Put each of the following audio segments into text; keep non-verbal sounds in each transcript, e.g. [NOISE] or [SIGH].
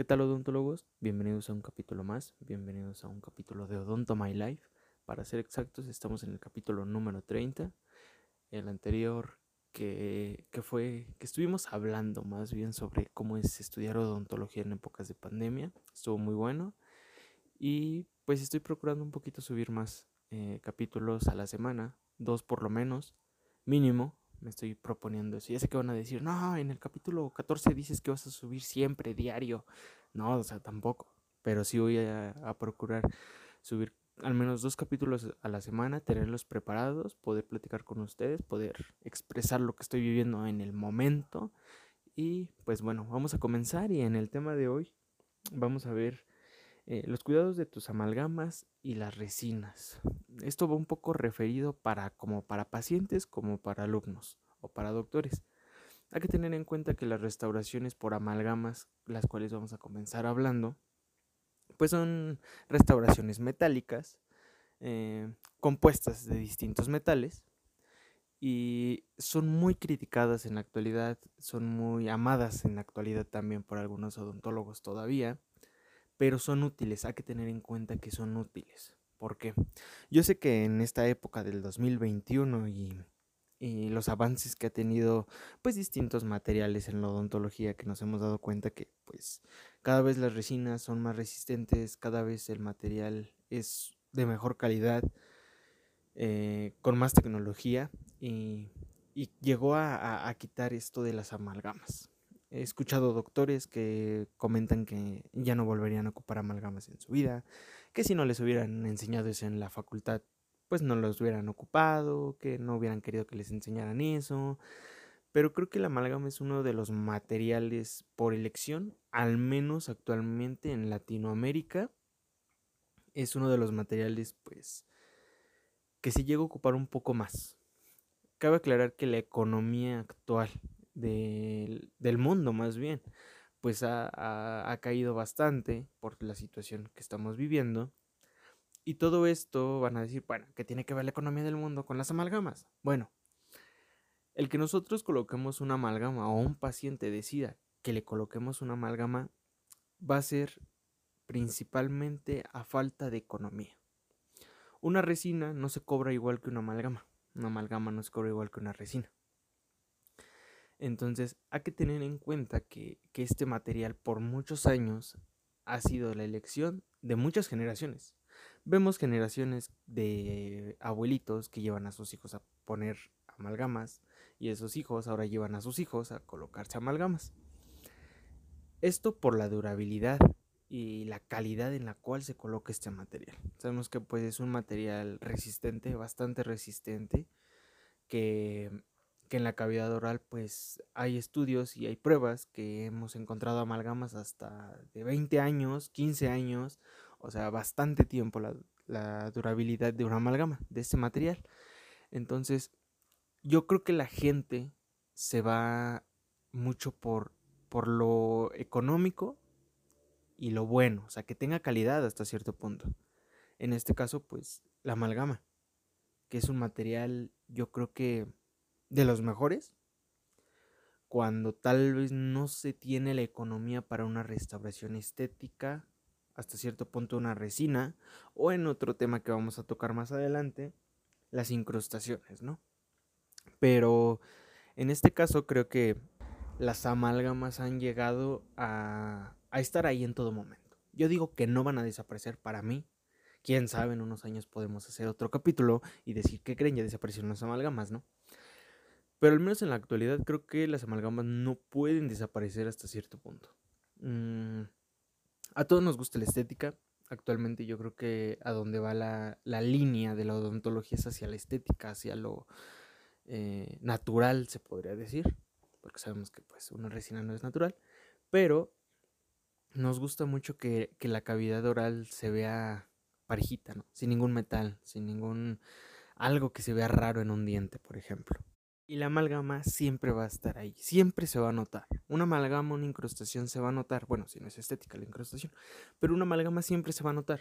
¿Qué tal odontólogos? Bienvenidos a un capítulo más, bienvenidos a un capítulo de Odonto My Life. Para ser exactos, estamos en el capítulo número 30. El anterior que, que fue que estuvimos hablando más bien sobre cómo es estudiar odontología en épocas de pandemia. Estuvo muy bueno. Y pues estoy procurando un poquito subir más eh, capítulos a la semana, dos por lo menos, mínimo, me estoy proponiendo eso. Ya sé que van a decir, no, en el capítulo 14 dices que vas a subir siempre, diario. No, o sea, tampoco. Pero sí voy a, a procurar subir al menos dos capítulos a la semana, tenerlos preparados, poder platicar con ustedes, poder expresar lo que estoy viviendo en el momento. Y pues bueno, vamos a comenzar y en el tema de hoy vamos a ver eh, los cuidados de tus amalgamas y las resinas. Esto va un poco referido para como para pacientes como para alumnos o para doctores. Hay que tener en cuenta que las restauraciones por amalgamas, las cuales vamos a comenzar hablando, pues son restauraciones metálicas eh, compuestas de distintos metales y son muy criticadas en la actualidad, son muy amadas en la actualidad también por algunos odontólogos todavía pero son útiles, hay que tener en cuenta que son útiles. ¿Por qué? Yo sé que en esta época del 2021 y, y, los avances que ha tenido pues distintos materiales en la odontología que nos hemos dado cuenta que pues cada vez las resinas son más resistentes, cada vez el material es de mejor calidad, eh, con más tecnología y, llegó a, a quitar esto de las amalgamas. He escuchado doctores que comentan que ya no volverían a ocupar amalgamas en su vida, que si no les hubieran enseñado eso en la facultad, pues no los hubieran ocupado, que no hubieran querido que les enseñaran eso. Pero creo que la amalgama es uno de los materiales por elección, al menos actualmente en Latinoamérica. Es uno de los materiales, pues, que se llega a ocupar un poco más. Cabe aclarar que la economía actual de, del mundo más bien, pues ha, ha, ha, caído bastante por la situación que estamos viviendo. Y todo esto van a decir, bueno, ¿qué tiene que ver la economía del mundo con las amalgamas? Bueno, el que nosotros coloquemos una amalgama o un paciente decida que le coloquemos una amalgama va a ser principalmente a falta de economía. Una resina no se cobra igual que una amalgama. Una amalgama no se cobra igual que una resina. Entonces hay que tener en cuenta que, que, este material por muchos años ha sido la elección de muchas generaciones. Vemos generaciones de abuelitos que llevan a sus hijos a poner amalgamas y esos hijos ahora llevan a sus hijos a colocarse amalgamas. Esto por la durabilidad y la calidad en la cual se coloca este material. Sabemos que pues es un material resistente, bastante resistente, que que en la cavidad oral pues hay estudios y hay pruebas que hemos encontrado amalgamas hasta de 20 años, 15 años, o sea, bastante tiempo la, durabilidad de una amalgama, de este material. Entonces, yo creo que la gente se va mucho por, por lo económico y lo bueno, o sea, que tenga calidad hasta cierto punto. En este caso, pues, la amalgama, que es un material, yo creo que de los mejores cuando tal vez no se tiene la economía para una restauración estética, hasta cierto punto una resina, o en otro tema que vamos a tocar más adelante, las incrustaciones, ¿no? Pero en este caso creo que las amálgamas han llegado a, a estar ahí en todo momento. Yo digo que no van a desaparecer para mí. Quién sabe, en unos años podemos hacer otro capítulo y decir que creen ya desaparecieron las amalgamas, ¿no? Pero al menos en la actualidad creo que las amalgamas no pueden desaparecer hasta cierto punto. Mm, a todos nos gusta la estética. Actualmente yo creo que a donde va la, la línea de la odontología es hacia la estética, hacia lo eh, natural, se podría decir. Porque sabemos que pues una resina no es natural. Pero nos gusta mucho que, que la cavidad oral se vea parejita, ¿no? Sin ningún metal, sin ningún... algo que se vea raro en un diente, por ejemplo. Y la amalgama siempre va a estar ahí, siempre se va a notar. Una amalgama, una incrustación se va a notar. Bueno, si no es estética la incrustación, pero una amalgama siempre se va a notar.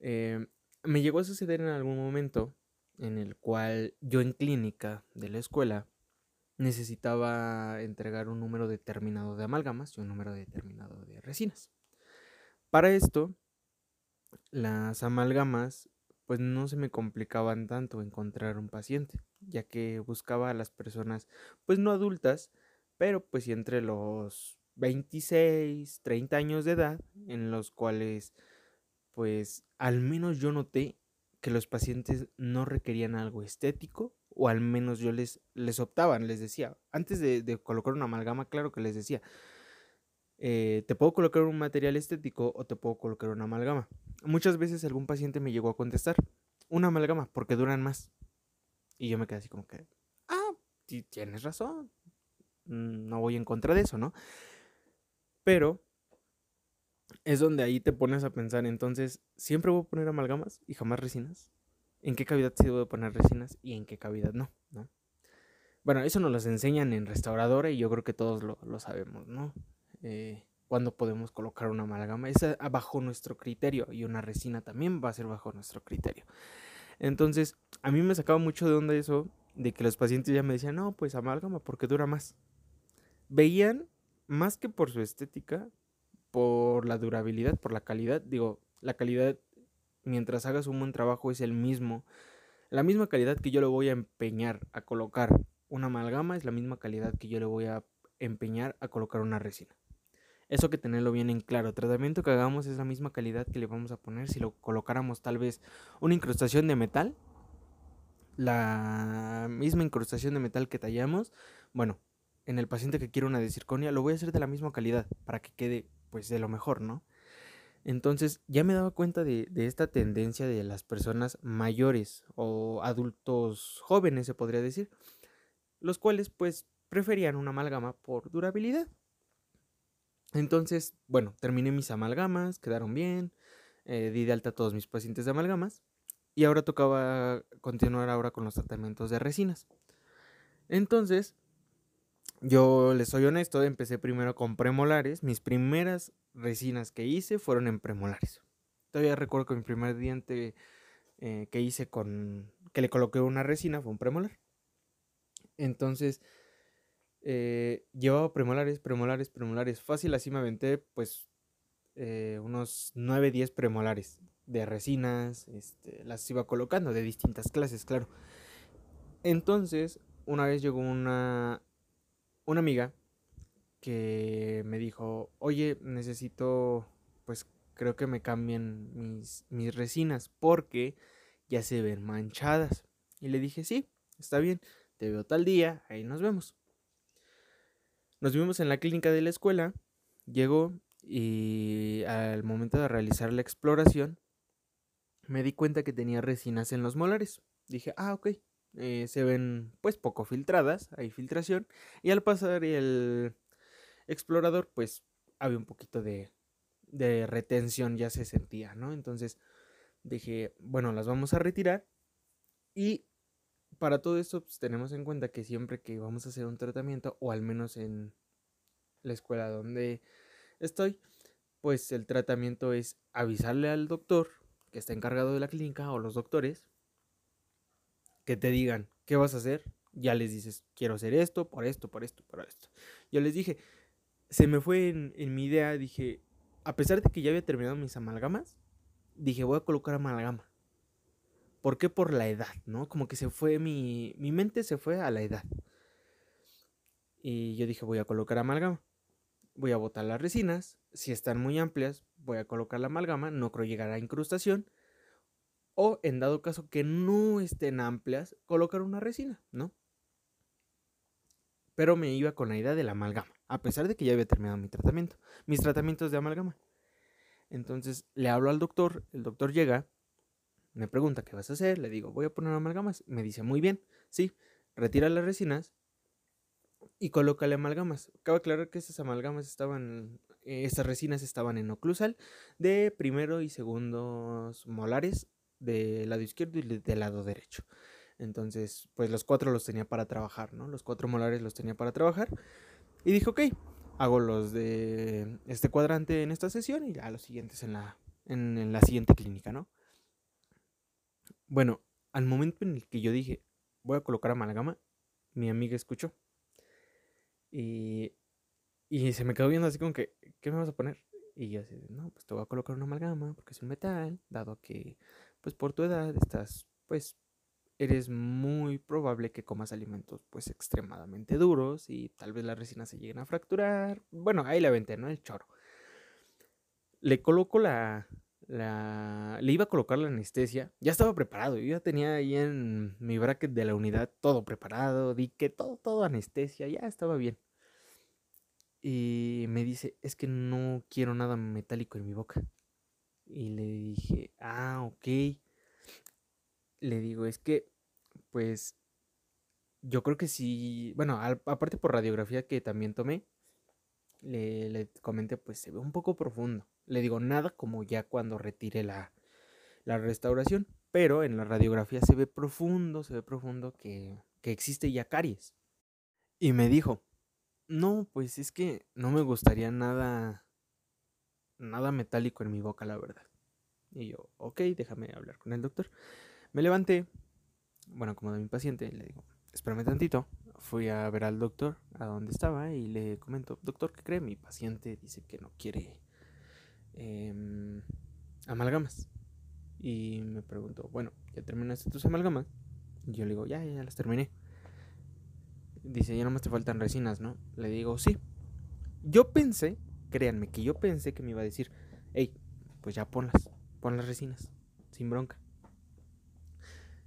Eh, me llegó a suceder en algún momento en el cual yo en clínica de la escuela necesitaba entregar un número determinado de amalgamas y un número determinado de resinas. Para esto, las amalgamas pues no se me complicaban tanto encontrar un paciente, ya que buscaba a las personas pues no adultas, pero pues entre los 26, 30 años de edad, en los cuales pues al menos yo noté que los pacientes no requerían algo estético, o al menos yo les, les optaban, les decía, antes de, colocar una amalgama, claro que les decía, eh, te puedo colocar un material estético o te puedo colocar una amalgama. Muchas veces algún paciente me llegó a contestar, una amalgama, porque duran más. Y yo me quedé así como que, ah, tienes razón, mm, no voy en contra de eso, ¿no? Pero es donde ahí te pones a pensar, entonces, ¿siempre voy a poner amalgamas y jamás resinas? ¿En qué cavidad sí debo poner resinas y en qué cavidad no? ¿no? Bueno, eso nos lo enseñan en restauradora y yo creo que todos lo, sabemos, ¿no? Eh, cuando podemos colocar una amalgama es bajo nuestro criterio y una resina también va a ser bajo nuestro criterio. Entonces, a mí me sacaba mucho de onda eso de que los pacientes ya me decían, no, pues amalgama porque dura más. Veían más que por su estética, por la durabilidad, por la calidad. Digo, la calidad, mientras hagas un buen trabajo, es el mismo. La misma calidad que yo le voy a empeñar a colocar una amalgama es la misma calidad que yo le voy a empeñar a colocar una resina. Eso que tenerlo bien en claro. El tratamiento que hagamos es la misma calidad que le vamos a poner si lo colocáramos tal vez una incrustación de metal. La misma incrustación de metal que tallamos. Bueno, en el paciente que quiere una de circonia, lo voy a hacer de la misma calidad para que quede pues de lo mejor, ¿no? Entonces ya me daba cuenta de, esta tendencia de las personas mayores o adultos jóvenes, se podría decir, los cuales pues preferían una amalgama por durabilidad. Entonces, bueno, terminé mis amalgamas, quedaron bien, eh, di de alta a todos mis pacientes de amalgamas y ahora tocaba continuar ahora con los tratamientos de resinas. Entonces, yo les soy honesto, empecé primero con premolares. Mis primeras resinas que hice fueron en premolares. Todavía recuerdo que mi primer diente eh, que hice con. que le coloqué una resina fue un premolar. Entonces, eh, llevaba premolares, premolares, premolares. Fácil, así me aventé, pues, eh, unos 9, 10 premolares de resinas. Este, las iba colocando de distintas clases, claro. Entonces, una vez llegó una, una amiga que me dijo, oye, necesito, pues creo que me cambien mis, mis resinas porque ya se ven manchadas. Y le dije, sí, está bien, te veo tal día, ahí nos vemos. Nos vimos en la clínica de la escuela, llegó y al momento de realizar la exploración me di cuenta que tenía resinas en los molares. Dije, ah, ok, eh, se ven pues poco filtradas, hay filtración, y al pasar el explorador pues había un poquito de, de retención, ya se sentía, ¿no? Entonces dije, bueno, las vamos a retirar y para todo esto pues, tenemos en cuenta que siempre que vamos a hacer un tratamiento, o al menos en la escuela donde estoy, pues el tratamiento es avisarle al doctor que está encargado de la clínica o los doctores que te digan, ¿qué vas a hacer? Ya les dices, quiero hacer esto, por esto, por esto, por esto. Yo les dije, se me fue en, mi idea, dije, a pesar de que ya había terminado mis amalgamas, dije, voy a colocar amalgama. ¿Por qué? Por la edad, ¿no? Como que se fue, mi, mi mente se fue a la edad. Y yo dije, voy a colocar amalgama. Voy a botar las resinas. Si están muy amplias, voy a colocar la amalgama. No creo llegar a incrustación o en dado caso que no estén amplias, colocar una resina, ¿no? Pero me iba con la idea de la amalgama, a pesar de que ya había terminado mi tratamiento, mis tratamientos de amalgama. Entonces le hablo al doctor, el doctor llega, me pregunta qué vas a hacer, le digo, voy a poner amalgamas, me dice, muy bien, sí, retira las resinas y colócale amalgamas. Cabe aclarar que estas amalgamas estaban, eh, resinas estaban en oclusal de primero y segundos molares del lado izquierdo y del lado derecho. Entonces, pues los cuatro los tenía para trabajar, ¿no? Los cuatro molares los tenía para trabajar. Y dije, ok, hago los de este cuadrante en esta sesión y ya los siguientes en la, en, la siguiente clínica, ¿no? Bueno, al momento en el que yo dije, voy a colocar amalgama, mi amiga escuchó Y, y se me quedó viendo así como que, ¿qué me vas a poner? Y yo así, no, pues te voy a colocar una amalgama porque es un metal, dado que, pues por tu edad estás, pues, eres muy probable que comas alimentos, pues, extremadamente duros y tal vez las resinas se lleguen a fracturar. Bueno, ahí la aventé, ¿no? El choro. Le coloco la, la, le iba a colocar la anestesia, ya estaba preparado, yo ya tenía ahí en mi bracket de la unidad todo preparado, di que todo, todo anestesia, ya estaba bien. Y me dice, es que no quiero nada metálico en mi boca. Y le dije, ah, ok. Le digo, es que, pues, yo creo que sí, bueno, aparte por radiografía que también tomé, le, le comenté, pues se ve un poco profundo. Le digo, nada como ya cuando retire la, la restauración, pero en la radiografía se ve profundo, se ve profundo que, que existe ya caries. Y me dijo, no, pues es que no me gustaría nada, nada metálico en mi boca, la verdad. Y yo, ok, déjame hablar con el doctor. Me levanté, bueno, como de mi paciente, le digo, espérame tantito. Fui a ver al doctor, a donde estaba, y le comento, doctor, ¿qué cree? Mi paciente dice que no quiere Em, amalgamas. Y me preguntó, bueno, ¿ya terminaste tus amalgamas? Y yo le digo, ya, ya, las terminé. Dice, ya nomás te faltan resinas, ¿no? Le digo, sí. Yo pensé, créanme, que yo pensé que me iba a decir, hey, pues ya ponlas, pon las resinas, sin bronca.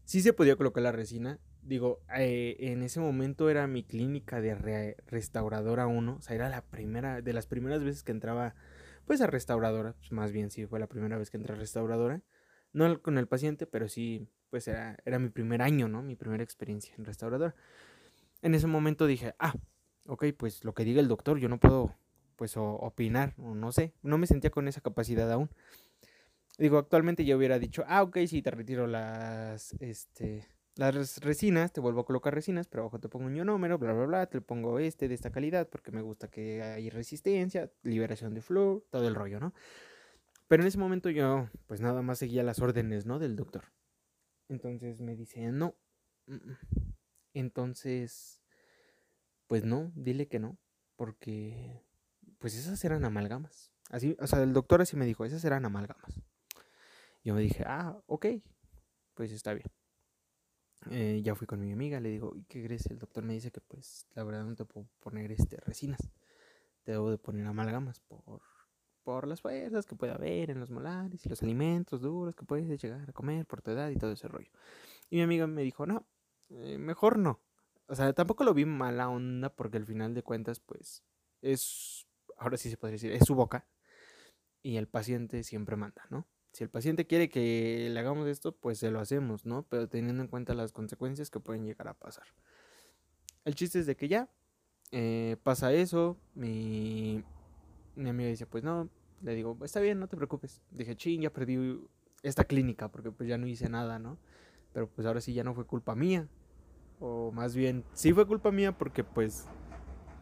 Sí se podía colocar la resina. Digo, eh, en ese momento era mi clínica de restauradora 1. O sea, era la primera, de las primeras veces que entraba pues a restauradora, pues más bien sí fue la primera vez que entré a restauradora, no con el paciente, pero sí, pues era, era mi primer año, ¿no? Mi primera experiencia en restauradora. En ese momento dije, ah, ok, pues lo que diga el doctor, yo no puedo, pues, opinar, o no sé, no me sentía con esa capacidad aún. Digo, actualmente yo hubiera dicho, ah, ok, sí, te retiro las, este, las resinas, te vuelvo a colocar resinas, pero abajo te pongo un ionómero, bla, bla, bla, te pongo este de esta calidad porque me gusta que hay resistencia, liberación de flúor, todo el rollo, ¿no? Pero en ese momento yo, pues nada más seguía las órdenes, ¿no? Del doctor. Entonces me dice, no. Mm, mm". Entonces, pues no, dile que no, porque, pues esas eran amalgamas. Así, o sea, el doctor así me dijo, esas eran amalgamas. Yo me dije, ah, ok, pues está bien. Eh, ya fui con mi amiga, le digo, ¿y qué crees? El doctor me dice que pues la verdad no te puedo poner este resinas. Te debo de poner amalgamas por, por las fuerzas que puede haber en los molares y los alimentos duros que puedes llegar a comer por tu edad y todo ese rollo. Y mi amiga me dijo, no, eh, mejor no. O sea, tampoco lo vi mala onda porque al final de cuentas pues es, ahora sí se podría decir, es su boca y el paciente siempre manda, ¿no? Si el paciente quiere que le hagamos esto, pues se lo hacemos, ¿no? Pero teniendo en cuenta las consecuencias que pueden llegar a pasar. El chiste es de que ya eh, pasa eso, mi, mi amiga dice, pues no, le digo, está bien, no te preocupes. Dije, ching, ya perdí esta clínica porque pues ya no hice nada, ¿no? Pero pues ahora sí ya no fue culpa mía. O más bien, sí fue culpa mía porque pues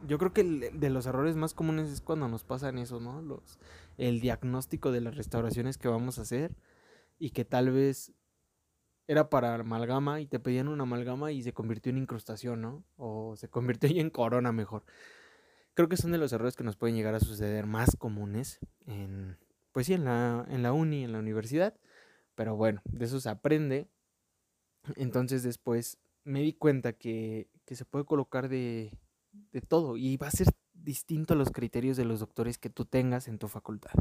yo creo que de los errores más comunes es cuando nos pasan eso, ¿no? Los, el diagnóstico de las restauraciones que vamos a hacer y que tal vez era para amalgama y te pedían una amalgama y se convirtió en incrustación, ¿no? O se convirtió en corona mejor. Creo que son de los errores que nos pueden llegar a suceder más comunes en, pues sí, en la, en la uni, en la universidad. Pero bueno, de eso se aprende. Entonces después me di cuenta que, que se puede colocar de, de todo y va a ser distinto a los criterios de los doctores que tú tengas en tu facultad.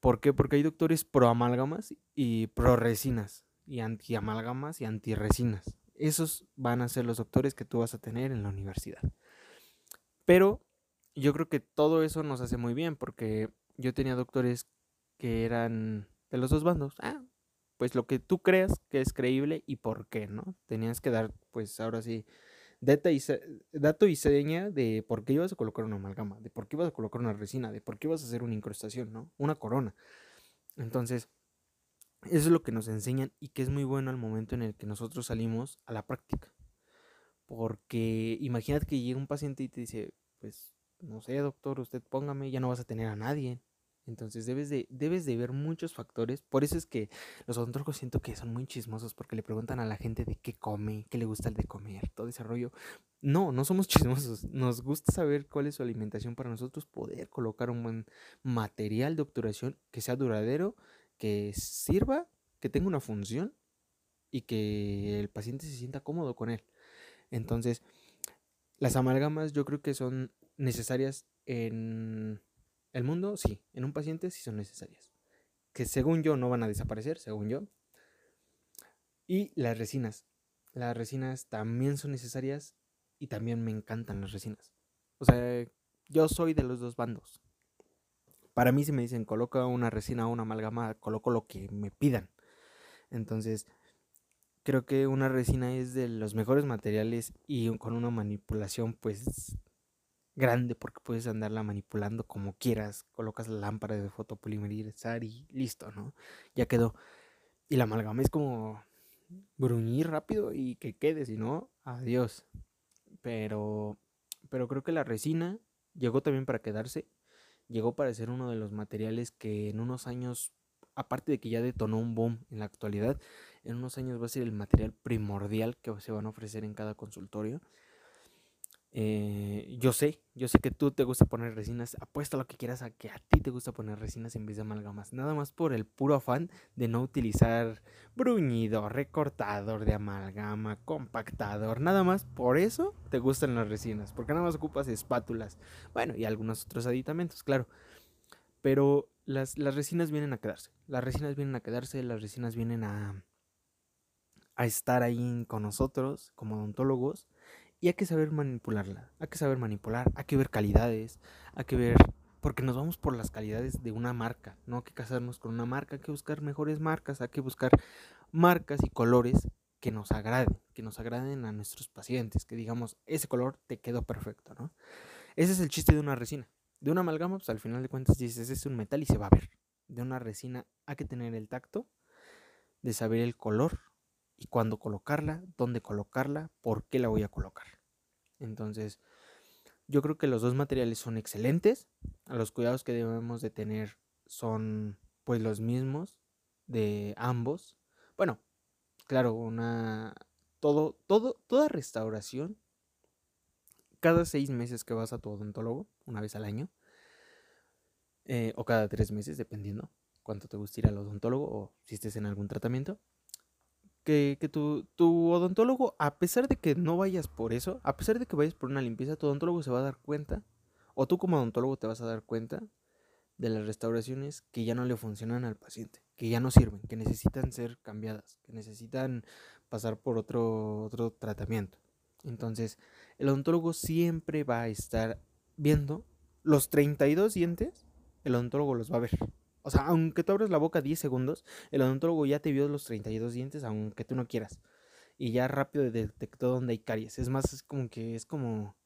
¿Por qué? Porque hay doctores pro amalgamas y pro resinas y anti amalgamas y anti resinas. Esos van a ser los doctores que tú vas a tener en la universidad. Pero yo creo que todo eso nos hace muy bien porque yo tenía doctores que eran de los dos bandos. Ah, pues lo que tú creas que es creíble y por qué, ¿no? Tenías que dar, pues ahora sí, data y dato y seña de por qué ibas a colocar una amalgama, de por qué ibas a colocar una resina, de por qué ibas a hacer una incrustación, ¿no? Una corona. Entonces, eso es lo que nos enseñan y que es muy bueno al momento en el que nosotros salimos a la práctica. Porque imagínate que llega un paciente y te dice, pues, no sé, doctor, usted póngame, ya no vas a tener a nadie Entonces debes de, debes de ver muchos factores. Por eso es que los odontólogos siento que son muy chismosos porque le preguntan a la gente de qué come, qué le gusta el de comer, todo ese rollo. No, no somos [LAUGHS] chismosos. Nos gusta saber cuál es su alimentación para nosotros poder colocar un buen material de obturación que sea duradero, que sirva, que tenga una función y que el paciente se sienta cómodo con él. Entonces, las amalgamas yo creo que son necesarias en el mundo, sí, en un paciente sí son necesarias. Que según yo no van a desaparecer, según yo. Y las resinas. Las resinas también son necesarias y también me encantan las resinas. O sea, yo soy de los dos bandos. Para mí si me dicen coloca una resina o una amalgama, coloco lo que me pidan. Entonces, creo que una resina es de los mejores materiales y con una manipulación pues grande porque puedes andarla manipulando como quieras. Colocas la lámpara de fotopolimerizar y listo, ¿no? Ya quedó. Y la amalgama es como bruñir rápido y que quede, si no, adiós. Pero, pero creo que la resina llegó también para quedarse. Llegó para ser uno de los materiales que en unos años, aparte de que ya detonó un boom en la actualidad, en unos años va a ser el material primordial que se van a ofrecer en cada consultorio. Eh, yo sé, yo sé que tú te gusta poner resinas. Apuesto lo que quieras a que a ti te gusta poner resinas en vez de amalgamas. Nada más por el puro afán de no utilizar bruñidor, recortador de amalgama, compactador. Nada más por eso te gustan las resinas. Porque nada más ocupas espátulas. Bueno, y algunos otros aditamentos, claro. Pero las, las resinas vienen a quedarse. Las resinas vienen a quedarse. Las resinas vienen a, a estar ahí con nosotros como odontólogos y hay que saber manipularla, hay que saber manipular, hay que ver calidades, hay que ver, porque nos vamos por las calidades de una marca, no hay que casarnos con una marca, hay que buscar mejores marcas, hay que buscar marcas y colores que nos agraden, que nos agraden a nuestros pacientes, que digamos, ese color te quedó perfecto, ¿no? Ese es el chiste de una resina. De una amalgama, pues al final de cuentas dices, es un metal y se va a ver. De una resina hay que tener el tacto de saber el color y cuándo colocarla, dónde colocarla, por qué la voy a colocar. Entonces, yo creo que los dos materiales son excelentes. Los cuidados que debemos de tener son pues los mismos de ambos. Bueno, claro, una todo todo toda restauración cada seis meses que vas a tu odontólogo, una vez al año, eh, o cada tres meses, dependiendo cuánto te guste ir al odontólogo o si estés en algún tratamiento, que, tu, tu, odontólogo, a pesar de que no vayas por eso, a pesar de que vayas por una limpieza, tu odontólogo se va a dar cuenta, o tú como odontólogo te vas a dar cuenta de las restauraciones que ya no le funcionan al paciente, que ya no sirven, que necesitan ser cambiadas, que necesitan pasar por otro, otro tratamiento. Entonces, el odontólogo siempre va a estar viendo los 32 dientes, el odontólogo los va a ver. O sea, aunque tú abres la boca 10 segundos, el odontólogo ya te vio los 32 dientes, aunque tú no quieras. Y ya rápido detectó dónde hay caries. Es más, es como que es como.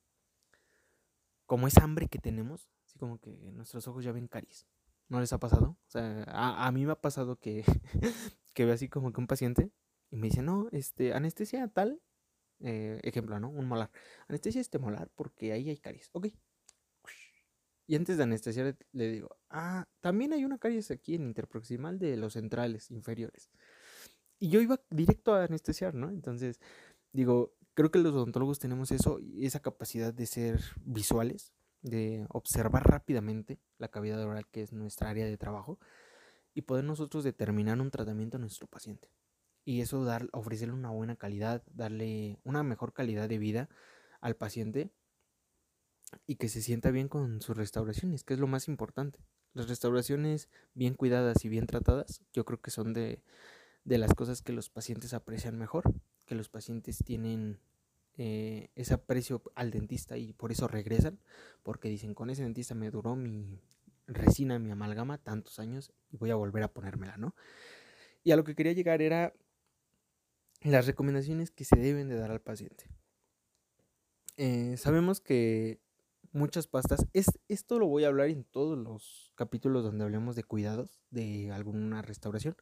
Como esa hambre que tenemos. Así como que nuestros ojos ya ven caries. ¿No les ha pasado? O sea, a, mí me ha pasado que, [LAUGHS] que veo así como que un paciente y me dice, no, este, anestesia tal. Eh, ejemplo, ¿no? Un molar. Anestesia este molar porque ahí hay caries. Ok, y antes de anestesiar le digo, ah, también hay una caries aquí en interproximal de los centrales inferiores. Y yo iba directo a anestesiar, ¿no? Entonces, digo, creo que los odontólogos tenemos eso, esa capacidad de ser visuales, de observar rápidamente la cavidad oral, que es nuestra área de trabajo, y poder nosotros determinar un tratamiento a nuestro paciente. Y eso dar, ofrecerle una buena calidad, darle una mejor calidad de vida al paciente y que se sienta bien con sus restauraciones, que es lo más importante. Las restauraciones bien cuidadas y bien tratadas, yo creo que son de, las cosas que los pacientes aprecian mejor, que los pacientes tienen eh, ese aprecio al dentista y por eso regresan, porque dicen, con ese dentista me duró mi resina, mi amalgama tantos años y voy a volver a ponérmela, ¿no? Y a lo que quería llegar era las recomendaciones que se deben de dar al paciente. Eh, sabemos que muchas pastas. Es, esto lo voy a hablar en todos los capítulos donde hablemos de cuidados de alguna restauración,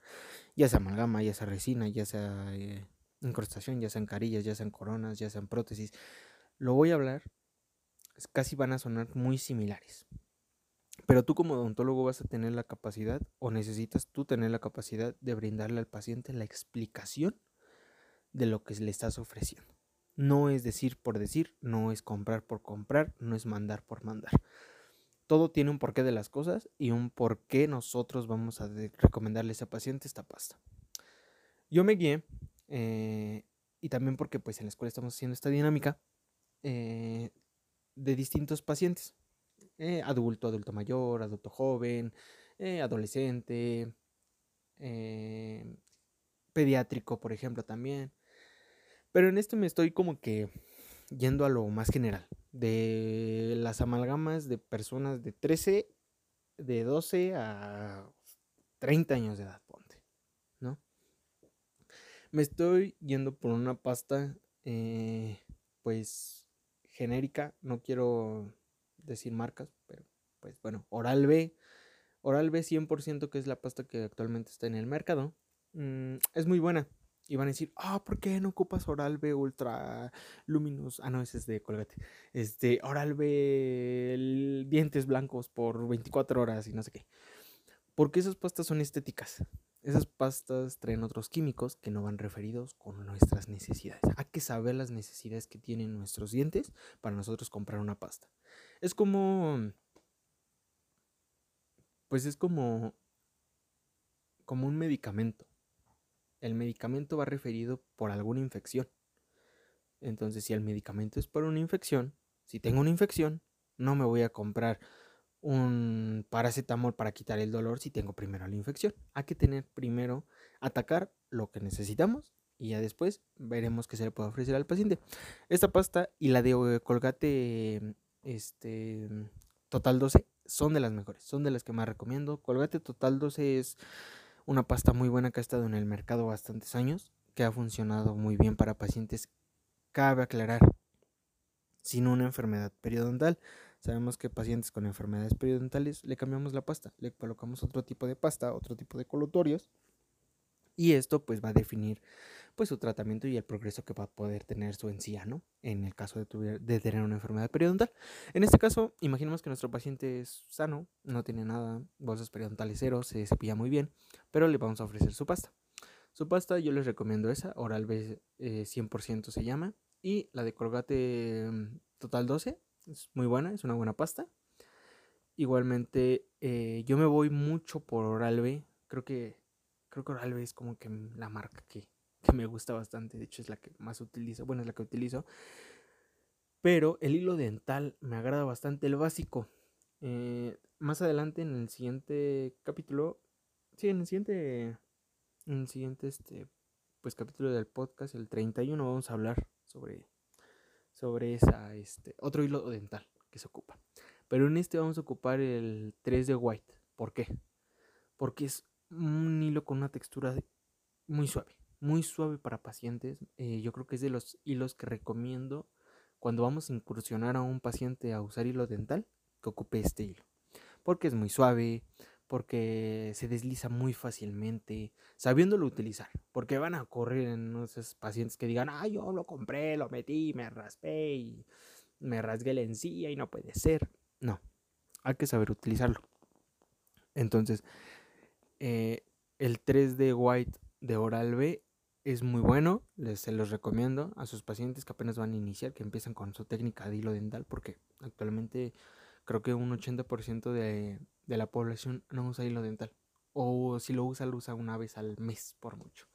ya sea amalgama, ya sea resina, ya sea eh, incrustación, ya sean carillas, ya sean coronas, ya sean prótesis. Lo voy a hablar, casi van a sonar muy similares. Pero tú como odontólogo vas a tener la capacidad o necesitas tú tener la capacidad de brindarle al paciente la explicación de lo que le estás ofreciendo. No es decir por decir, no es comprar por comprar, no es mandar por mandar. Todo tiene un porqué de las cosas y un porqué nosotros vamos a recomendarle a ese paciente esta pasta. Yo me guié, eh, y también porque pues en la escuela estamos haciendo esta dinámica, eh, de distintos pacientes. Eh, adulto, adulto mayor, adulto joven, adolescente, pediátrico, por ejemplo, también. Pero en esto me estoy como que yendo a lo más general, de las amalgamas de personas de 13, de 12 a 30 años de edad, ponte, ¿no? Me estoy yendo por una pasta, eh, pues, genérica, no quiero decir marcas, pero, pues, bueno, Oral B, Oral B 100% que es la pasta que actualmente está en el mercado, mm, es muy buena, y van a decir, ah, ¿por qué no ocupas Oral B Ultra Luminous? Ah, no, ese es de Colgate. Este, Oral B dientes blancos por 24 horas y no sé qué. Porque esas pastas son estéticas. Esas pastas traen otros químicos que no van referidos con nuestras necesidades. Hay que saber las necesidades que tienen nuestros dientes para nosotros comprar una pasta. Es como... Pues es como... Como un medicamento el medicamento va referido por alguna infección. Entonces, si el medicamento es por una infección, si tengo una infección, no me voy a comprar un paracetamol para quitar el dolor si tengo primero la infección. Hay que tener primero, atacar lo que necesitamos y ya después veremos qué se le puede ofrecer al paciente. Esta pasta y la de Colgate este, Total 12 son de las mejores, son de las que más recomiendo. Colgate Total 12 es una pasta muy buena que ha estado en el mercado bastantes años, que ha funcionado muy bien para pacientes, cabe aclarar, sin una enfermedad periodontal. Sabemos que pacientes con enfermedades periodontales le cambiamos la pasta, le colocamos otro tipo de pasta, otro tipo de colutorios y esto pues va a definir pues su tratamiento y el progreso que va a poder tener su encía, ¿no? En el caso de, tener una enfermedad periodontal. En este caso, imaginemos que nuestro paciente es sano, no tiene nada, bolsas periodontales cero, se cepilla muy bien, pero le vamos a ofrecer su pasta. Su pasta yo les recomiendo esa, Oral B 100% eh, se llama, y la de Colgate mm, Total 12, es muy buena, es una buena pasta. Igualmente, eh, yo me voy mucho por Oral B, creo que, creo que Oral B es como que la marca que, que me gusta bastante, de hecho es la que más utilizo, bueno, es la que utilizo. Pero el hilo dental me agrada bastante, el básico. Eh, más adelante en el siguiente capítulo, sí, en el siguiente, en el siguiente, este, pues capítulo del podcast, el 31, vamos a hablar sobre, sobre esa, este, otro hilo dental que se ocupa. Pero en este vamos a ocupar el 3 de white. ¿Por qué? Porque es un hilo con una textura muy suave muy suave para pacientes. Eh, yo creo que es de los hilos que recomiendo cuando vamos a incursionar a un paciente a usar hilo dental, que ocupe este hilo. Porque es muy suave, porque se desliza muy fácilmente, sabiéndolo utilizar. Porque van a ocurrir en esos pacientes que digan, ah, yo lo compré, lo metí, me raspé y me rasgué la encía y no puede ser. No, hay que saber utilizarlo. Entonces, eh, el 3D White de Oral B es muy bueno, les, se los recomiendo a sus pacientes que apenas van a iniciar, que empiezan con su técnica de hilo dental, porque actualmente creo que un 80% de, de la población no usa hilo dental. O si lo usa, lo usa una vez al mes por mucho.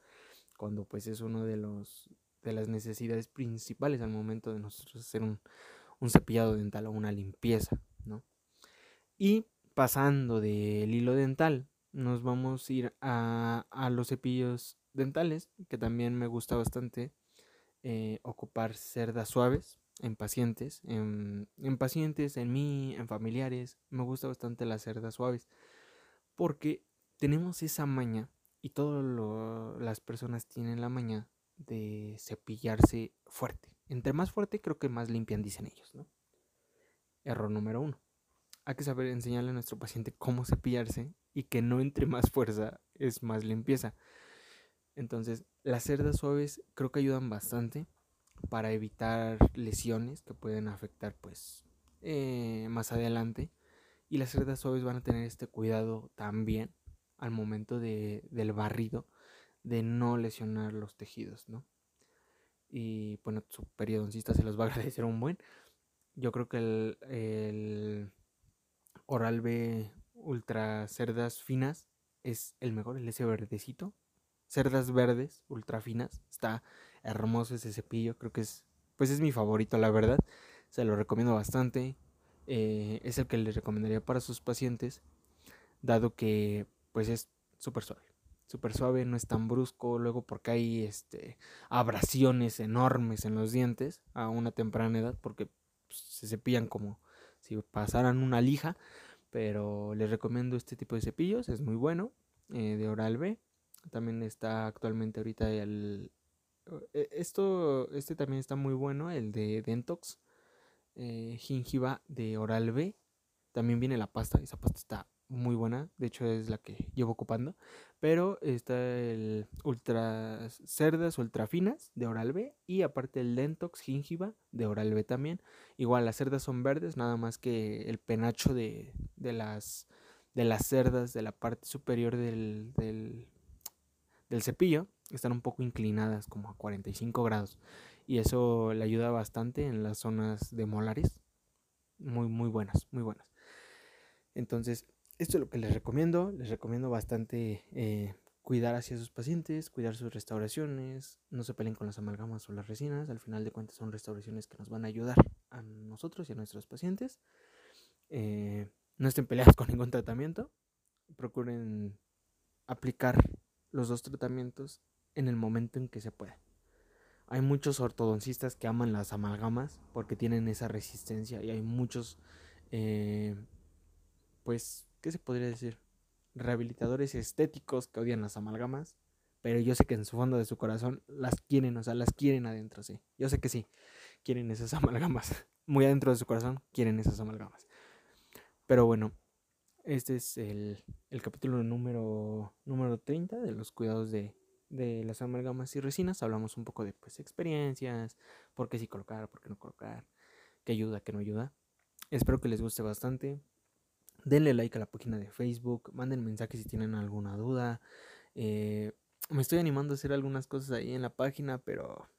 Cuando pues es uno de los de las necesidades principales al momento de nosotros hacer un, un cepillado dental o una limpieza, ¿no? Y pasando del hilo dental, nos vamos a ir a, los cepillos dentales, que también me gusta bastante eh, ocupar cerdas suaves en pacientes, en, pacientes, en mí, en familiares, me gusta bastante las cerdas suaves, porque tenemos esa maña, y todas las personas tienen la maña de cepillarse fuerte. Entre más fuerte, creo que más limpian, dicen ellos, ¿no? Error número uno. Hay que saber enseñarle a nuestro paciente cómo cepillarse y que no entre [LAUGHS] más fuerza es más limpieza. Entonces, las cerdas suaves creo que ayudan bastante para evitar lesiones que pueden afectar pues eh, más adelante Y las cerdas suaves van a tener este cuidado también al momento de, del barrido de no lesionar los tejidos, ¿no? Y bueno, su periodoncista se los va a [LAUGHS] agradecer un buen. Yo creo que el, el Oral B Ultra Cerdas Finas es el mejor, el ese verdecito. Cerdas verdes, ultra finas. Está hermoso ese cepillo. Creo que es, pues es mi favorito, la verdad. Se lo recomiendo bastante. Eh, es el que les recomendaría para sus pacientes. Dado que, pues es súper suave. Súper suave, no es tan brusco. Luego porque hay este, abrasiones enormes en los dientes a una temprana edad. Porque pues, se cepillan como si pasaran una lija. Pero les recomiendo este tipo de cepillos. Es muy bueno. Eh, de Oral B. También está actualmente ahorita el... Eh, esto, este también está muy bueno, el de Dentox. Eh, gingiva de Oral B. También viene la pasta, esa pasta está muy buena, de hecho es la que llevo ocupando. Pero está el Ultra Cerdas Ultra Finas de Oral B y aparte el Dentox Gingiva de Oral B también. Igual las cerdas son verdes, nada más que el penacho de, de las de las cerdas de la parte superior del, del, cepillo están un poco inclinadas como a 45 grados y eso le ayuda bastante en las zonas de molares muy muy buenas muy buenas entonces esto es lo que les recomiendo les recomiendo bastante eh, cuidar hacia sus pacientes cuidar sus restauraciones no se peleen con las amalgamas o las resinas al final de cuentas son restauraciones que nos van a ayudar a nosotros y a nuestros pacientes eh, no estén peleados con ningún tratamiento. Procuren aplicar los dos tratamientos en el momento en que se pueda. Hay muchos ortodoncistas que aman las amalgamas porque tienen esa resistencia y hay muchos, eh, pues, ¿qué se podría decir? Rehabilitadores estéticos que odian las amalgamas, pero yo sé que en su fondo de su corazón las quieren, o sea, las quieren adentro, sí. Yo sé que sí, quieren esas [LAUGHS] amalgamas. Muy adentro de su corazón quieren esas amalgamas. Pero bueno, este es el, capítulo número, número 30 de los cuidados de, las amalgamas y resinas. Hablamos un poco de pues, experiencias, por qué sí colocar, por qué no colocar, qué ayuda, qué no ayuda. Espero que les guste bastante. Denle like a la página de Facebook, manden mensajes si tienen alguna duda. Eh, me estoy animando a hacer algunas cosas ahí en la página, pero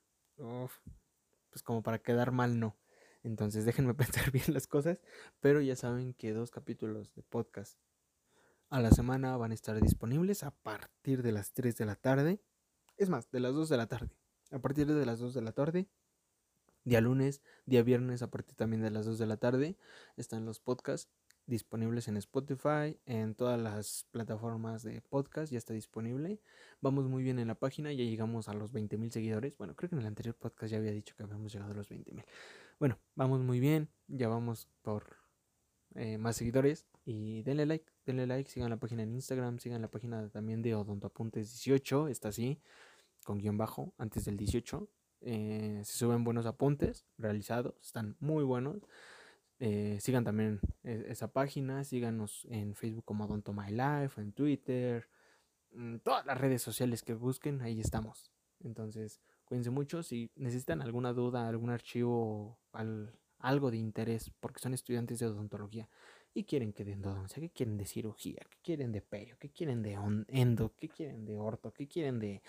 pues como para quedar mal no. Entonces déjenme [LAUGHS] pensar bien las cosas, pero ya saben que dos capítulos de podcast a la semana van a estar disponibles a partir de las 3 de la tarde. Es más, de las 2 de la tarde. A partir de las 2 de la tarde. Día lunes, día viernes, a partir también de las 2 de la tarde, están los podcasts disponibles en Spotify, en todas las plataformas de podcast, ya está disponible. Vamos muy bien en la página, ya llegamos a los 20.000 seguidores. Bueno, creo que en el anterior podcast ya había dicho que habíamos llegado a los 20.000. Bueno, vamos muy bien, ya vamos por eh, más seguidores y denle like, denle like, sigan la página en Instagram, sigan la página también de Odontoapuntes18, está así, con guion bajo, antes del 18. Eh, se suben buenos apuntes realizados, están muy buenos. Eh, sigan también e, esa página, síganos en Facebook como Odonto My Life, en Twitter, en todas las redes sociales que busquen, ahí estamos. Entonces, cuídense mucho. Si necesitan alguna duda, algún archivo, algo de interés, porque son estudiantes de odontología y quieren que de endodoncia, que quieren de cirugía, que quieren de perio, que quieren de endo, que quieren de orto, que quieren de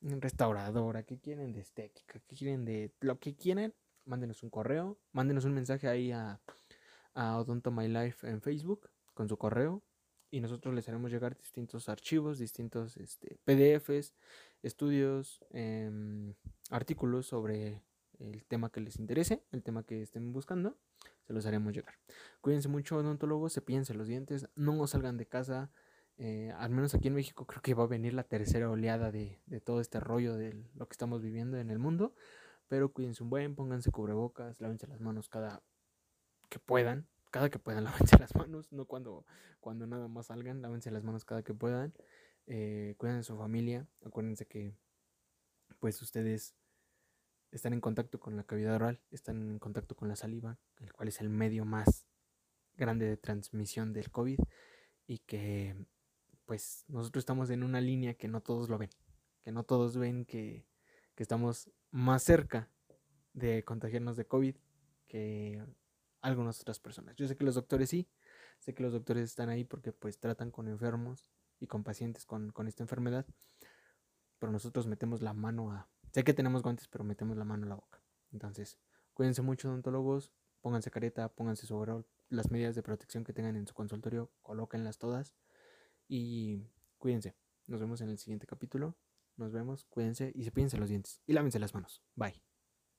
restauradora, que quieren de estética, que quieren de lo que quieran, mándenos un correo, mándenos un mensaje ahí a, a Odonto My Life en Facebook con su correo y nosotros les haremos llegar distintos archivos, distintos este, PDFs, estudios, em, artículos sobre el tema que les interese, el tema que estén buscando, se los haremos llegar. Cuídense mucho, odontólogos, se piense los dientes, no salgan de casa. Eh, al menos aquí en México creo que va a venir la tercera oleada de, de todo este rollo de lo que estamos viviendo en el mundo. Pero cuídense un buen, pónganse cubrebocas, lávense las manos cada que puedan, cada que puedan, [LAUGHS] lávense las manos, no cuando, cuando nada más salgan, lávense las manos cada que puedan. Eh, cuiden de su familia, acuérdense que pues ustedes están en contacto con la cavidad oral, están en contacto con la saliva, el cual es el medio más grande de transmisión del COVID y que pues nosotros estamos en una línea que no todos lo ven, que no todos ven que, que estamos más cerca de contagiarnos de COVID que algunas otras personas. Yo sé que los doctores sí, Sé que los doctores están ahí porque pues tratan con enfermos y con pacientes con, con esta enfermedad. Pero nosotros metemos la mano a... Sé que tenemos guantes, pero metemos la mano a la boca. Entonces, cuídense mucho, odontólogos. Pónganse careta, pónganse su. Las medidas de protección que tengan en su consultorio, colóquenlas todas. Y cuídense. Nos vemos en el siguiente capítulo. Nos vemos, cuídense y cepídense los dientes. Y lávense las manos. Bye.